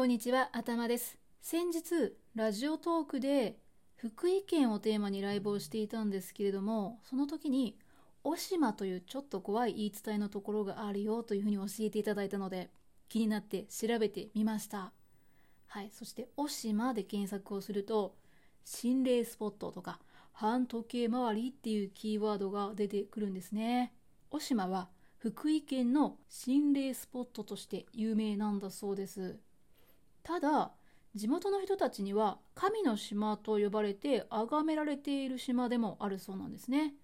こんにちは、頭です。先日、ラジオトークで福井県をテーマにライブをしていたんですけれども、その時に、小島というちょっと怖い言い伝えのところがあるよというふうに教えていただいたので、気になって調べてみました。はい、そして、小島で検索をすると、心霊スポットとか、半時計回りっていうキーワードが出てくるんですね。小島は福井県の心霊スポットとして有名なんだそうです。ただ地元の人たちには神の島と呼ばれて崇められている島でもあるそうなんですね。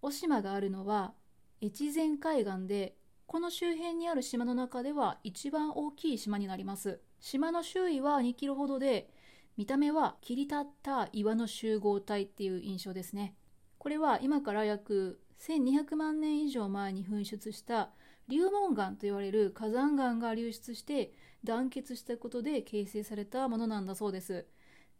お島があるのは越前海岸でこの周辺にある島の中では一番大きい島になります。島の周囲は2キロほどで見た目は切り立った岩の集合体っていう印象ですね。これは今から約1200万年以上前に噴出した流紋岩と言われる火山岩が流出して団結したことで形成されたものなんだそうです。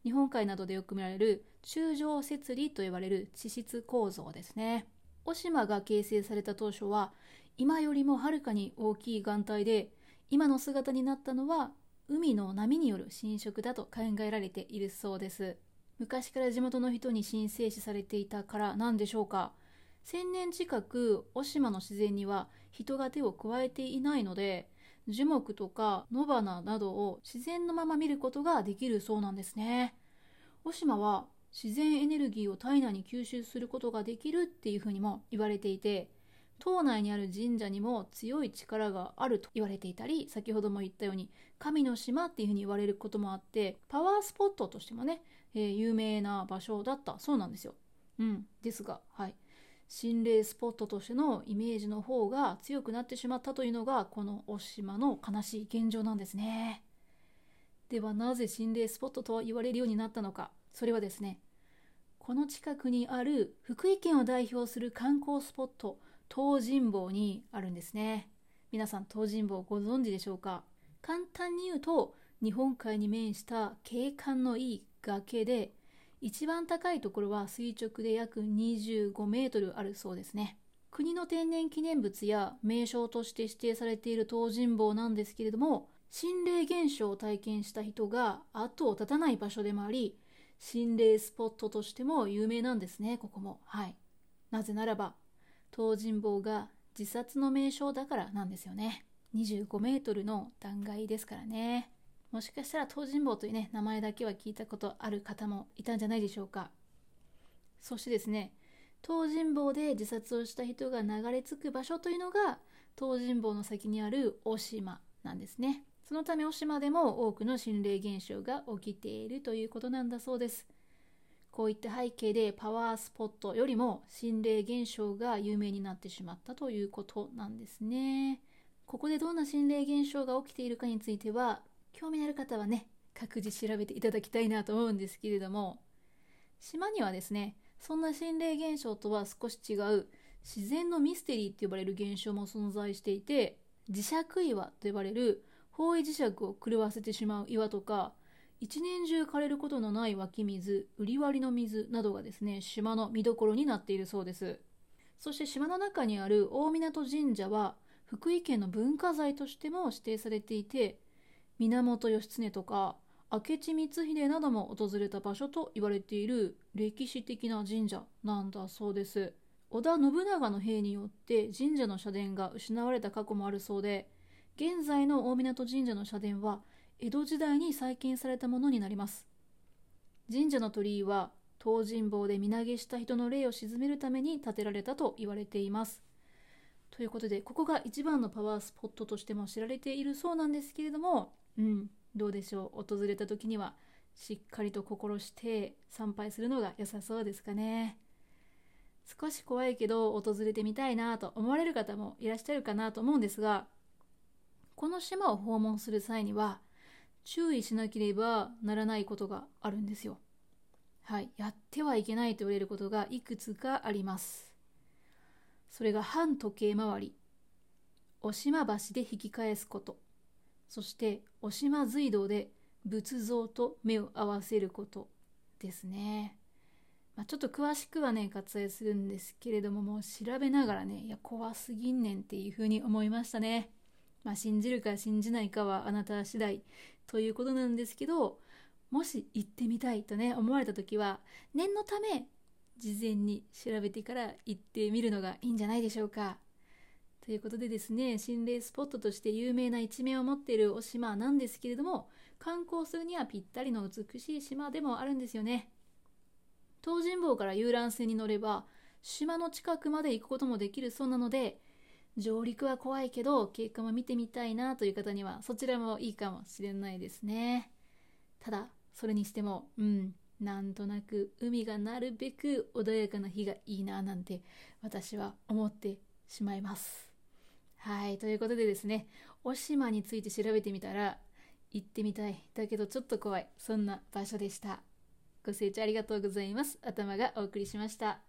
日本海などでよく見られる柱状節理と呼ばれる地質構造ですね。小島が形成された当初は今よりもはるかに大きい岩体で今の姿になったのは海の波による侵食だと考えられているそうです。昔から地元の人に神聖視されていたからなんでしょうか。1000年近く小島の自然には人が手を加えていないので樹木とか野花などを自然のまま見ることができるそうなんですね。小島は自然エネルギーを体内に吸収することができるっていうふうにも言われていて島内にある神社にも強い力があると言われていたり先ほども言ったように神の島っていうふうに言われることもあってパワースポットとしてもね、えー有名な場所だったそうなんですよ。うん、ですが、はい、心霊スポットとしてのイメージの方が強くなってしまったというのがこの大島の悲しい現状なんですね。ではなぜ心霊スポットとは言われるようになったのか。それはですねこの近くにある福井県を代表する観光スポット東尋坊にあるんですね。皆さん東尋坊ご存知でしょうか。簡単に言うと日本海に面した景観のいい崖で一番高いところは垂直で約25メートルあるそうですね。国の天然記念物や名勝として指定されている東尋坊なんですけれども心霊現象を体験した人が後を絶たない場所でもあり心霊スポットとしても有名なんですねここも。はい。なぜならば東尋坊が自殺の名称だからなんですよね。25メートルの断崖ですからね。もしかしたら東尋坊というね名前だけは聞いたことある方もいたんじゃないでしょうか。そしてですね東尋坊で自殺をした人が流れ着く場所というのが東尋坊の先にある大島なんですね。そのため大島でも多くの心霊現象が起きているということなんだそうです。こういった背景でパワースポットよりも心霊現象が有名になってしまったということなんですね。ここでどんな心霊現象が起きているかについては興味のある方はね各自調べていただきたいなと思うんですけれども島にはですねそんな心霊現象とは少し違う自然のミステリーって呼ばれる現象も存在していて磁石岩と呼ばれる方位磁石を狂わせてしまう岩とか一年中枯れることのない湧き水売り割りの水などがですね島の見どころになっているそうです。そして島の中にある大湊神社は福井県の文化財としても指定されていて源義経とか明智光秀なども訪れた場所と言われている歴史的な神社なんだそうです。織田信長の兵によって神社の社殿が失われた過去もあるそうで現在の大湊神社の社殿は江戸時代に再建されたものになります。神社の鳥居は東尋坊で身投げした人の霊を鎮めるために建てられたと言われています。ということでここが一番のパワースポットとしても知られているそうなんですけれどもうん。どうでしょう。訪れた時にはしっかりと心して参拝するのが良さそうですかね。少し怖いけど訪れてみたいなと思われる方もいらっしゃるかなと思うんですがこの島を訪問する際には注意しなければならないことがあるんですよ。はい、やってはいけないと言われることがいくつかあります。それが反時計回り、お島橋で引き返すこと、そしてお島隧道で仏像と目を合わせることですね。まあ、ちょっと詳しくはね割愛するんですけれどももう調べながらねいや怖すぎんねんっていうふうに思いましたね。まあ、信じるか信じないかはあなた次第ということなんですけどもし行ってみたいとね思われた時は念のため事前に調べてから行ってみるのがいいんじゃないでしょうか。ということでですね心霊スポットとして有名な一面を持っているお島なんですけれども観光するにはぴったりの美しい島でもあるんですよね。東尋坊から遊覧船に乗れば島の近くまで行くこともできるそうなので上陸は怖いけど経過も見てみたいなという方にはそちらもいいかもしれないですねただそれにしてもうんなんとなく海がなるべく穏やかな日がいいななんて私は思ってしまいますはいということでですねお島について調べてみたら行ってみたい。だけどちょっと怖い。そんな場所でした。ご清聴ありがとうございます。頭がお送りしました。